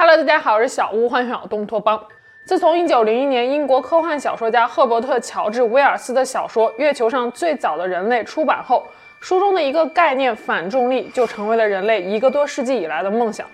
Hello，大家好，我是小屋，欢迎来到东托邦。自从1901年英国科幻小说家赫伯特·乔治·威尔斯的小说《月球上最早的人类》出版后，书中的一个概念反重力就成为了人类一个多世纪以来的梦想。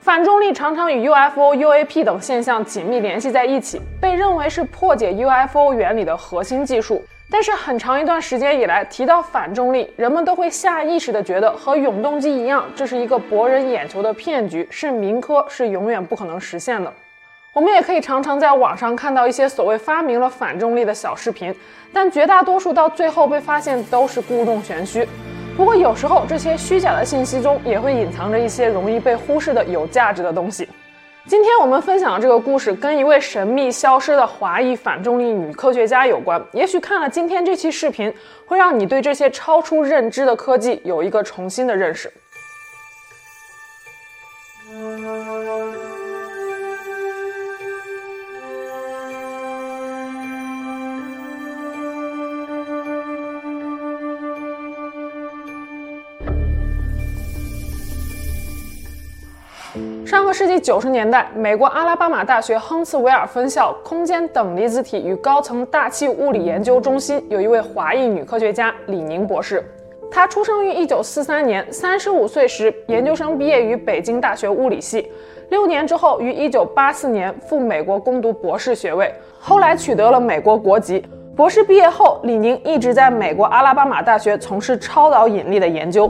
反重力常常与 UFO、UAP 等现象紧密联系在一起，被认为是破解 UFO 原理的核心技术。但是很长一段时间以来，提到反重力，人们都会下意识地觉得和永动机一样，这是一个博人眼球的骗局，是民科，是永远不可能实现的。我们也可以常常在网上看到一些所谓发明了反重力的小视频，但绝大多数到最后被发现都是故弄玄虚。不过有时候这些虚假的信息中也会隐藏着一些容易被忽视的有价值的东西。今天我们分享的这个故事跟一位神秘消失的华裔反重力女科学家有关。也许看了今天这期视频，会让你对这些超出认知的科技有一个重新的认识。上个世纪九十年代，美国阿拉巴马大学亨茨维尔分校空间等离子体与高层大气物理研究中心有一位华裔女科学家李宁博士。她出生于一九四三年，三十五岁时研究生毕业于北京大学物理系，六年之后于一九八四年赴美国攻读博士学位，后来取得了美国国籍。博士毕业后，李宁一直在美国阿拉巴马大学从事超导引力的研究。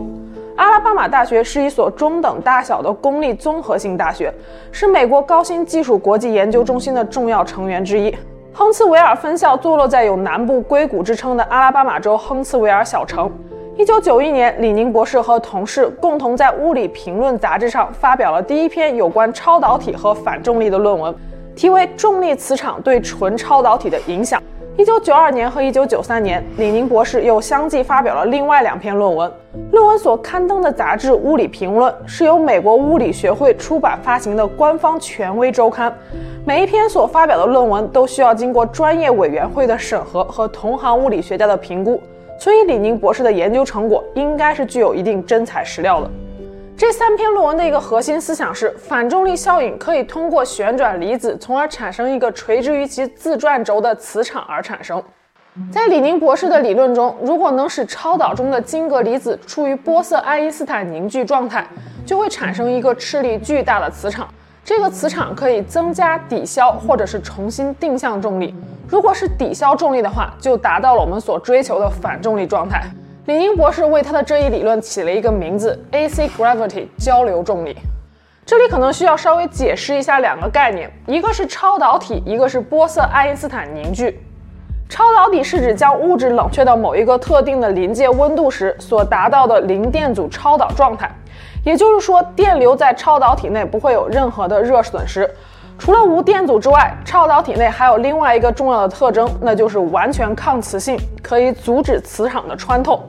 阿拉巴马大学是一所中等大小的公立综合性大学，是美国高新技术国际研究中心的重要成员之一。亨茨维尔分校坐落在有南部硅谷之称的阿拉巴马州亨茨维尔小城。一九九一年，李宁博士和同事共同在《物理评论》杂志上发表了第一篇有关超导体和反重力的论文，题为《重力磁场对纯超导体的影响》。一九九二年和一九九三年，李宁博士又相继发表了另外两篇论文。论文所刊登的杂志《物理评论》是由美国物理学会出版发行的官方权威周刊，每一篇所发表的论文都需要经过专业委员会的审核和同行物理学家的评估，所以李宁博士的研究成果应该是具有一定真材实料的。这三篇论文的一个核心思想是，反重力效应可以通过旋转离子，从而产生一个垂直于其自转轴的磁场而产生。在李宁博士的理论中，如果能使超导中的晶格离子处于玻色爱因斯坦凝聚状态，就会产生一个斥力巨大的磁场。这个磁场可以增加、抵消或者是重新定向重力。如果是抵消重力的话，就达到了我们所追求的反重力状态。李宁博士为他的这一理论起了一个名字：AC gravity 交流重力。这里可能需要稍微解释一下两个概念，一个是超导体，一个是玻色爱因斯坦凝聚。超导体是指将物质冷却到某一个特定的临界温度时所达到的零电阻超导状态。也就是说，电流在超导体内不会有任何的热损失。除了无电阻之外，超导体内还有另外一个重要的特征，那就是完全抗磁性，可以阻止磁场的穿透。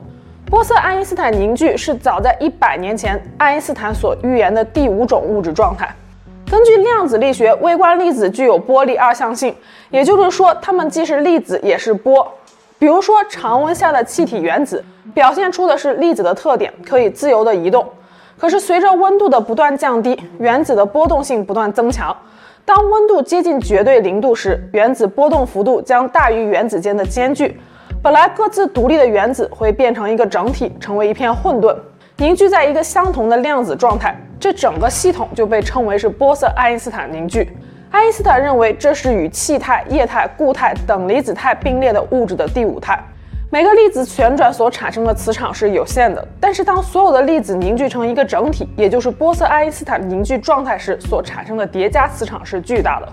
玻色爱因斯坦凝聚是早在一百年前爱因斯坦所预言的第五种物质状态。根据量子力学，微观粒子具有波粒二象性，也就是说，它们既是粒子也是波。比如说，常温下的气体原子表现出的是粒子的特点，可以自由地移动。可是随着温度的不断降低，原子的波动性不断增强。当温度接近绝对零度时，原子波动幅度将大于原子间的间距。本来各自独立的原子会变成一个整体，成为一片混沌，凝聚在一个相同的量子状态。这整个系统就被称为是玻色爱因斯坦凝聚。爱因斯坦认为这是与气态、液态、固态等离子态并列的物质的第五态。每个粒子旋转所产生的磁场是有限的，但是当所有的粒子凝聚成一个整体，也就是玻色爱因斯坦凝聚状态时，所产生的叠加磁场是巨大的。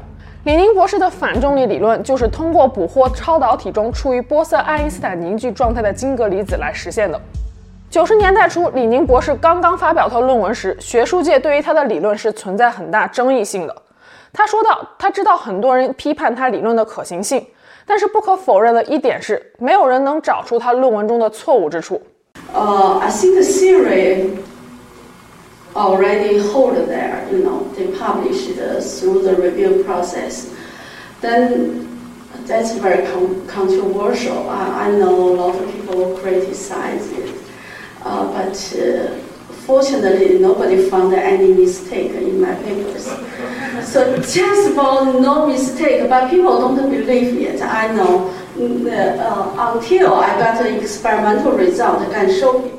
李宁博士的反重力理论就是通过捕获超导体中处于玻色爱因斯坦凝聚状态的晶格离子来实现的。九十年代初，李宁博士刚刚发表他论文时，学术界对于他的理论是存在很大争议性的。他说道：“他知道很多人批判他理论的可行性，但是不可否认的一点是，没有人能找出他论文中的错误之处。”呃，I think the theory already hold there, you know, they published through the review process. Then that's very con controversial. I, I know a lot of people criticize it, uh, but uh, Fortunately, nobody found any mistake in my papers. So just for no mistake, but people don't believe it. I know uh, until I got the experimental result I can show.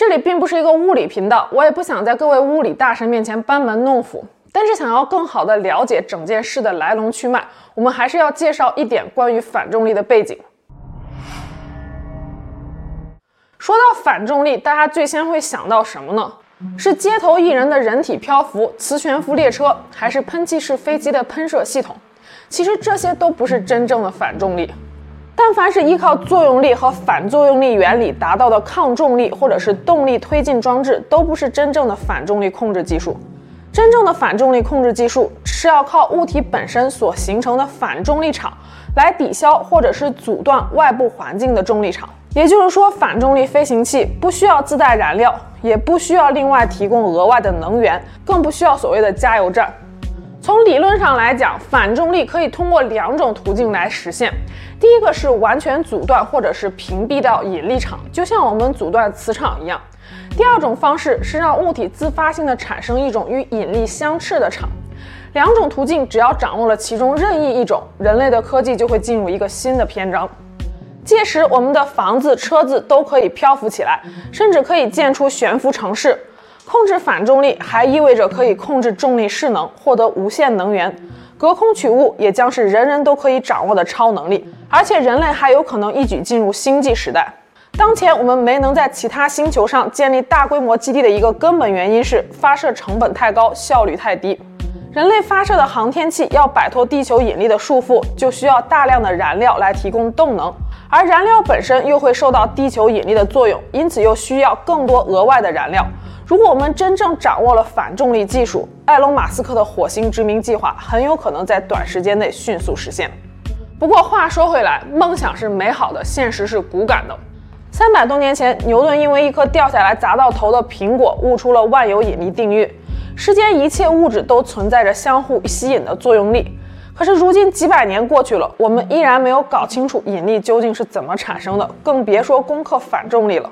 这里并不是一个物理频道，我也不想在各位物理大神面前班门弄斧。但是想要更好的了解整件事的来龙去脉，我们还是要介绍一点关于反重力的背景。说到反重力，大家最先会想到什么呢？是街头艺人的人体漂浮、磁悬浮列车，还是喷气式飞机的喷射系统？其实这些都不是真正的反重力。但凡是依靠作用力和反作用力原理达到的抗重力或者是动力推进装置，都不是真正的反重力控制技术。真正的反重力控制技术是要靠物体本身所形成的反重力场来抵消或者是阻断外部环境的重力场。也就是说，反重力飞行器不需要自带燃料，也不需要另外提供额外的能源，更不需要所谓的加油站。从理论上来讲，反重力可以通过两种途径来实现。第一个是完全阻断或者是屏蔽掉引力场，就像我们阻断磁场一样。第二种方式是让物体自发性的产生一种与引力相斥的场。两种途径只要掌握了其中任意一种，人类的科技就会进入一个新的篇章。届时，我们的房子、车子都可以漂浮起来，甚至可以建出悬浮城市。控制反重力还意味着可以控制重力势能，获得无限能源。隔空取物也将是人人都可以掌握的超能力，而且人类还有可能一举进入星际时代。当前我们没能在其他星球上建立大规模基地的一个根本原因是发射成本太高，效率太低。人类发射的航天器要摆脱地球引力的束缚，就需要大量的燃料来提供动能，而燃料本身又会受到地球引力的作用，因此又需要更多额外的燃料。如果我们真正掌握了反重力技术，埃隆·马斯克的火星殖民计划很有可能在短时间内迅速实现。不过话说回来，梦想是美好的，现实是骨感的。三百多年前，牛顿因为一颗掉下来砸到头的苹果，悟出了万有引力定律：世间一切物质都存在着相互吸引的作用力。可是如今几百年过去了，我们依然没有搞清楚引力究竟是怎么产生的，更别说攻克反重力了。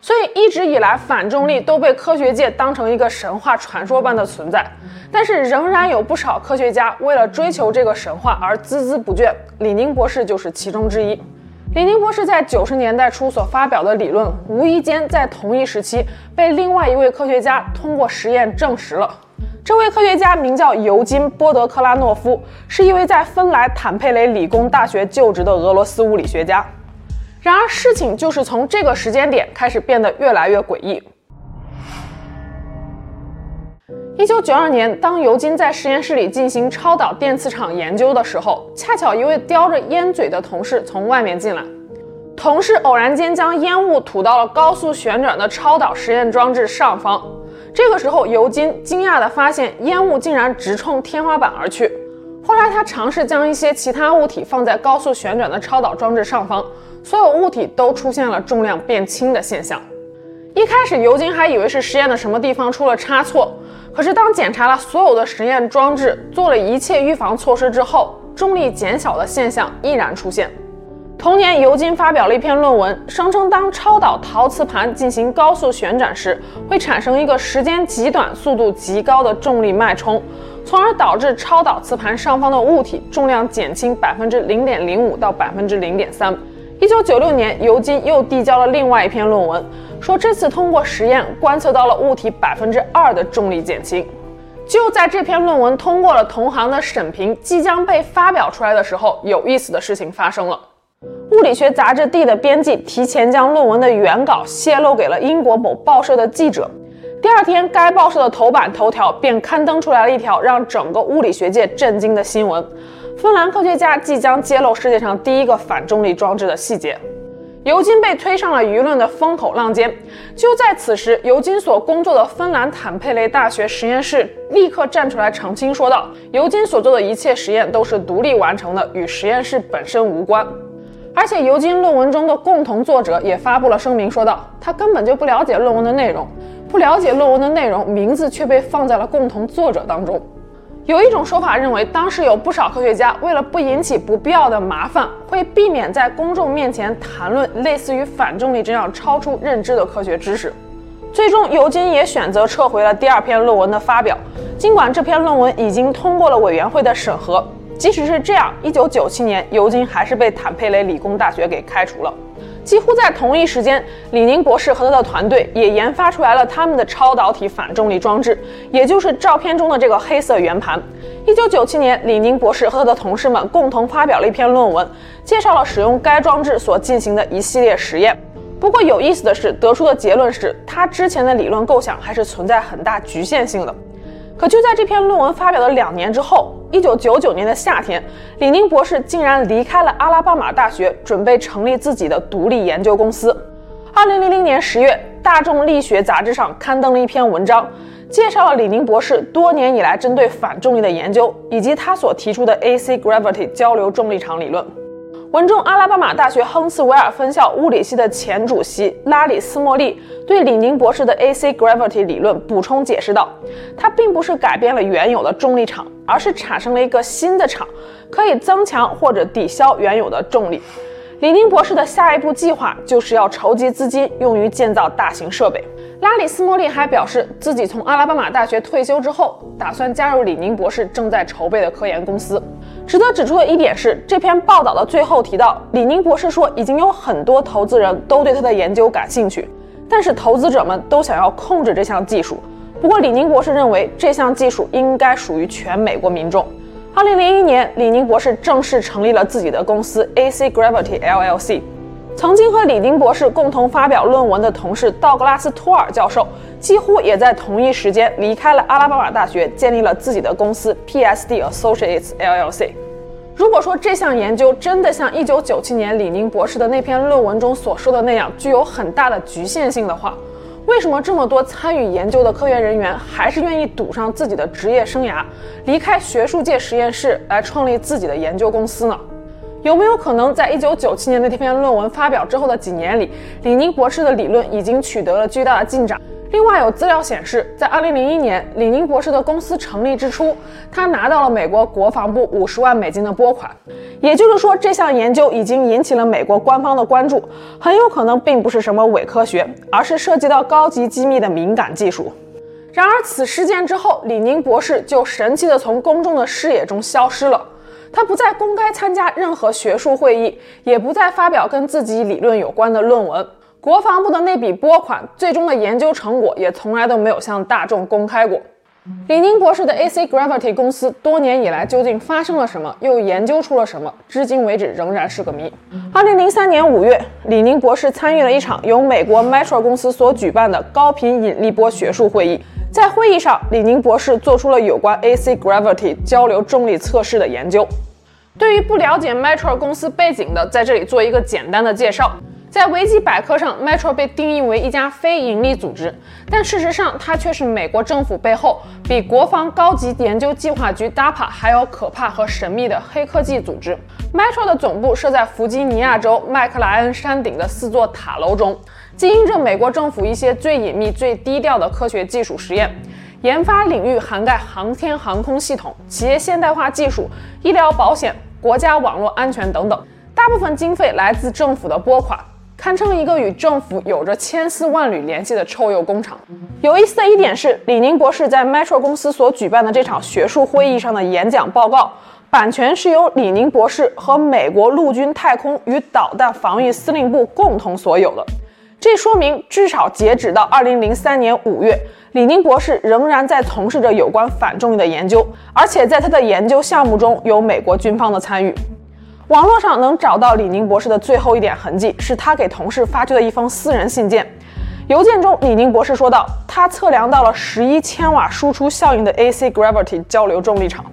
所以一直以来，反重力都被科学界当成一个神话传说般的存在。但是仍然有不少科学家为了追求这个神话而孜孜不倦。李宁博士就是其中之一。李宁博士在九十年代初所发表的理论，无意间在同一时期被另外一位科学家通过实验证实了。这位科学家名叫尤金·波德克拉诺夫，是一位在芬兰坦佩雷理工大学就职的俄罗斯物理学家。然而，事情就是从这个时间点开始变得越来越诡异。一九九二年，当尤金在实验室里进行超导电磁场研究的时候，恰巧一位叼着烟嘴的同事从外面进来。同事偶然间将烟雾吐到了高速旋转的超导实验装置上方。这个时候，尤金惊讶地发现烟雾竟然直冲天花板而去。后来，他尝试将一些其他物体放在高速旋转的超导装置上方。所有物体都出现了重量变轻的现象。一开始，尤金还以为是实验的什么地方出了差错。可是，当检查了所有的实验装置，做了一切预防措施之后，重力减小的现象依然出现。同年，尤金发表了一篇论文，声称当超导陶瓷盘进行高速旋转时，会产生一个时间极短、速度极高的重力脉冲，从而导致超导磁盘上方的物体重量减轻百分之零点零五到百分之零点三。一九九六年，尤金又递交了另外一篇论文，说这次通过实验观测到了物体百分之二的重力减轻。就在这篇论文通过了同行的审评，即将被发表出来的时候，有意思的事情发生了。物理学杂志《地》的编辑提前将论文的原稿泄露给了英国某报社的记者。第二天，该报社的头版头条便刊登出来了一条让整个物理学界震惊的新闻。芬兰科学家即将揭露世界上第一个反重力装置的细节，尤金被推上了舆论的风口浪尖。就在此时，尤金所工作的芬兰坦佩雷大学实验室立刻站出来澄清说道：“尤金所做的一切实验都是独立完成的，与实验室本身无关。”而且，尤金论文中的共同作者也发布了声明，说道：“他根本就不了解论文的内容，不了解论文的内容，名字却被放在了共同作者当中。”有一种说法认为，当时有不少科学家为了不引起不必要的麻烦，会避免在公众面前谈论类似于反重力这样超出认知的科学知识。最终，尤金也选择撤回了第二篇论文的发表，尽管这篇论文已经通过了委员会的审核。即使是这样，一九九七年，尤金还是被坦佩雷理工大学给开除了。几乎在同一时间，李宁博士和他的团队也研发出来了他们的超导体反重力装置，也就是照片中的这个黑色圆盘。一九九七年，李宁博士和他的同事们共同发表了一篇论文，介绍了使用该装置所进行的一系列实验。不过有意思的是，得出的结论是他之前的理论构想还是存在很大局限性的。可就在这篇论文发表的两年之后，一九九九年的夏天，李宁博士竟然离开了阿拉巴马大学，准备成立自己的独立研究公司。二零零零年十月，《大众力学》杂志上刊登了一篇文章，介绍了李宁博士多年以来针对反重力的研究，以及他所提出的 AC gravity 交流重力场理论。文中，阿拉巴马大学亨茨维尔分校物理系的前主席拉里斯莫利对李宁博士的 AC gravity 理论补充解释道：“它并不是改变了原有的重力场，而是产生了一个新的场，可以增强或者抵消原有的重力。”李宁博士的下一步计划就是要筹集资金，用于建造大型设备。拉里斯莫利还表示，自己从阿拉巴马大学退休之后，打算加入李宁博士正在筹备的科研公司。值得指出的一点是，这篇报道的最后提到，李宁博士说已经有很多投资人都对他的研究感兴趣，但是投资者们都想要控制这项技术。不过，李宁博士认为这项技术应该属于全美国民众。二零零一年，李宁博士正式成立了自己的公司 AC Gravity LLC。曾经和李宁博士共同发表论文的同事道格拉斯·托尔教授，几乎也在同一时间离开了阿拉巴马大学，建立了自己的公司 PSD Associates LLC。如果说这项研究真的像1997年李宁博士的那篇论文中所说的那样，具有很大的局限性的话，为什么这么多参与研究的科研人员还是愿意赌上自己的职业生涯，离开学术界实验室来创立自己的研究公司呢？有没有可能，在一九九七年那篇论文发表之后的几年里，李宁博士的理论已经取得了巨大的进展？另外，有资料显示，在二零零一年，李宁博士的公司成立之初，他拿到了美国国防部五十万美金的拨款。也就是说，这项研究已经引起了美国官方的关注，很有可能并不是什么伪科学，而是涉及到高级机密的敏感技术。然而，此事件之后，李宁博士就神奇地从公众的视野中消失了。他不再公开参加任何学术会议，也不再发表跟自己理论有关的论文。国防部的那笔拨款，最终的研究成果也从来都没有向大众公开过。李宁博士的 AC Gravity 公司多年以来究竟发生了什么，又研究出了什么，至今为止仍然是个谜。二零零三年五月，李宁博士参与了一场由美国 Metro 公司所举办的高频引力波学术会议。在会议上，李宁博士做出了有关 AC gravity 交流重力测试的研究。对于不了解 Metro 公司背景的，在这里做一个简单的介绍。在维基百科上，Metro 被定义为一家非营利组织，但事实上，它却是美国政府背后比国防高级研究计划局 DARPA 还要可怕和神秘的黑科技组织。Metro 的总部设在弗吉尼亚州麦克莱恩山顶的四座塔楼中。经营着美国政府一些最隐秘、最低调的科学技术实验，研发领域涵盖航天航空系统、企业现代化技术、医疗保险、国家网络安全等等。大部分经费来自政府的拨款，堪称一个与政府有着千丝万缕联系的臭鼬工厂。有意思的一点是，李宁博士在 Metro 公司所举办的这场学术会议上的演讲报告，版权是由李宁博士和美国陆军太空与导弹防御司令部共同所有的。这说明，至少截止到二零零三年五月，李宁博士仍然在从事着有关反重力的研究，而且在他的研究项目中有美国军方的参与。网络上能找到李宁博士的最后一点痕迹，是他给同事发去的一封私人信件。邮件中，李宁博士说道：“他测量到了十一千瓦输出效应的 AC gravity 交流重力场。”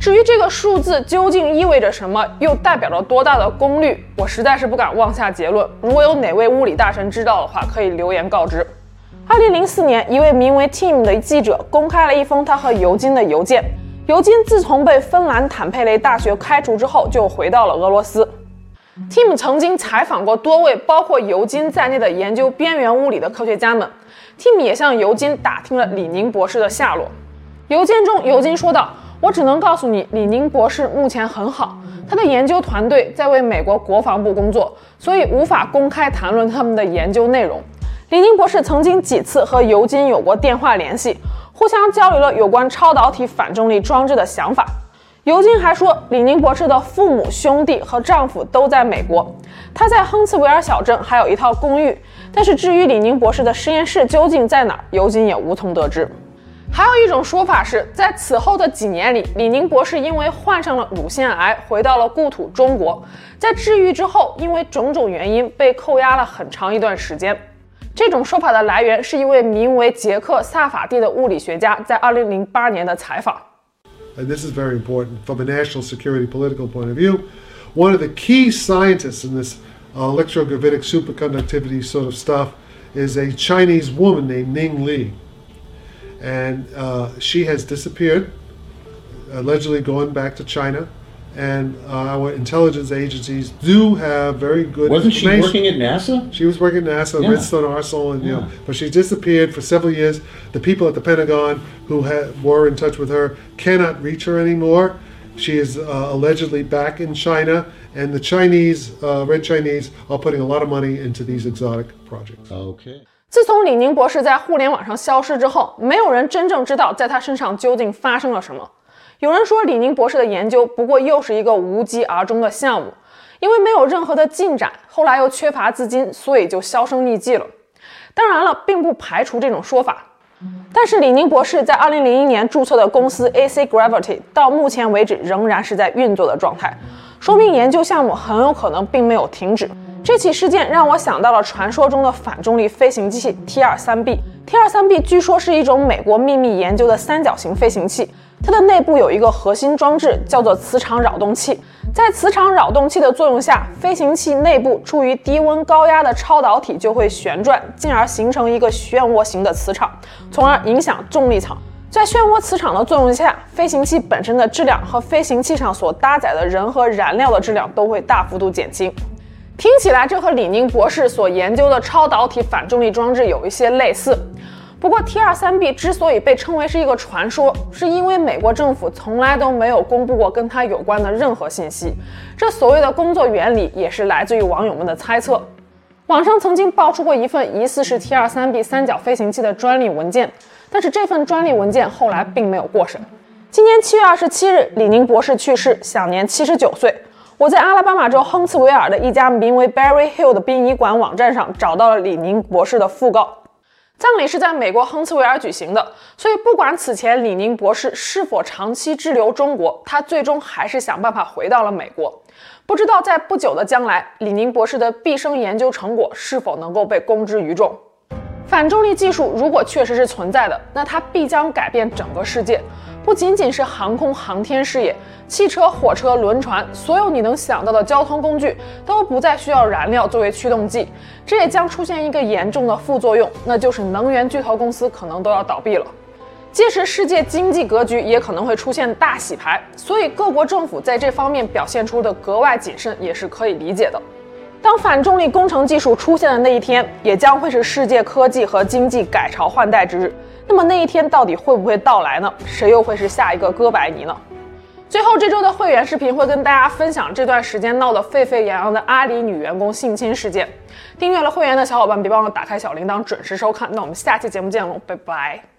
至于这个数字究竟意味着什么，又代表着多大的功率，我实在是不敢妄下结论。如果有哪位物理大神知道的话，可以留言告知。二零零四年，一位名为 Tim 的记者公开了一封他和尤金的邮件。尤金自从被芬兰坦佩雷大学开除之后，就回到了俄罗斯。Tim 曾经采访过多位包括尤金在内的研究边缘物理的科学家们。Tim 也向尤金打听了李宁博士的下落。邮件中，尤金说道。我只能告诉你，李宁博士目前很好，他的研究团队在为美国国防部工作，所以无法公开谈论他们的研究内容。李宁博士曾经几次和尤金有过电话联系，互相交流了有关超导体反重力装置的想法。尤金还说，李宁博士的父母、兄弟和丈夫都在美国，他在亨茨维尔小镇还有一套公寓。但是至于李宁博士的实验室究竟在哪儿，尤金也无从得知。还有一种说法是在此后的几年里，李宁博士因为患上了乳腺癌，回到了故土中国。在治愈之后，因为种种原因被扣押了很长一段时间。这种说法的来源是一位名为杰克·萨法蒂的物理学家在2008年的采访。And this is very important from a national security political point of view. One of the key scientists in this electrogravitic superconductivity sort of stuff is a Chinese woman named Ning Li. and uh, she has disappeared, allegedly going back to China. And uh, our intelligence agencies do have very good. Wasn't she working at NASA? She was working at NASA, yeah. Redstone Arsenal, and yeah. you know, but she disappeared for several years. The people at the Pentagon who had, were in touch with her cannot reach her anymore. She is uh, allegedly back in China, and the Chinese, uh, Red Chinese, are putting a lot of money into these exotic projects. Okay. 自从李宁博士在互联网上消失之后，没有人真正知道在他身上究竟发生了什么。 有人说，李宁博士的研究不过又是一个无疾而终的项目，因为没有任何的进展，后来又缺乏资金，所以就销声匿迹了。当然了，并不排除这种说法。但是李宁博士在2001年注册的公司 AC Gravity 到目前为止仍然是在运作的状态，说明研究项目很有可能并没有停止。这起事件让我想到了传说中的反重力飞行机器 T-23B。T-23B 据说是一种美国秘密研究的三角形飞行器，它的内部有一个核心装置，叫做磁场扰动器。在磁场扰动器的作用下，飞行器内部处于低温高压的超导体就会旋转，进而形成一个漩涡型的磁场，从而影响重力场。在漩涡磁场的作用下，飞行器本身的质量和飞行器上所搭载的人和燃料的质量都会大幅度减轻。听起来这和李宁博士所研究的超导体反重力装置有一些类似。不过 T-23B 之所以被称为是一个传说，是因为美国政府从来都没有公布过跟它有关的任何信息。这所谓的工作原理也是来自于网友们的猜测。网上曾经爆出过一份疑似是 T-23B 三角飞行器的专利文件，但是这份专利文件后来并没有过审。今年七月二十七日，李宁博士去世，享年七十九岁。我在阿拉巴马州亨茨维尔的一家名为 Berry Hill 的殡仪馆网站上找到了李宁博士的讣告。葬礼是在美国亨茨维尔举行的，所以不管此前李宁博士是否长期滞留中国，他最终还是想办法回到了美国。不知道在不久的将来，李宁博士的毕生研究成果是否能够被公之于众。反重力技术如果确实是存在的，那它必将改变整个世界。不仅仅是航空航天事业，汽车、火车、轮船，所有你能想到的交通工具都不再需要燃料作为驱动剂。这也将出现一个严重的副作用，那就是能源巨头公司可能都要倒闭了。届时，世界经济格局也可能会出现大洗牌。所以，各国政府在这方面表现出的格外谨慎，也是可以理解的。当反重力工程技术出现的那一天，也将会是世界科技和经济改朝换代之日。那么那一天到底会不会到来呢？谁又会是下一个哥白尼呢？最后这周的会员视频会跟大家分享这段时间闹得沸沸扬扬的阿里女员工性侵事件。订阅了会员的小伙伴别忘了打开小铃铛准时收看。那我们下期节目见喽，拜拜。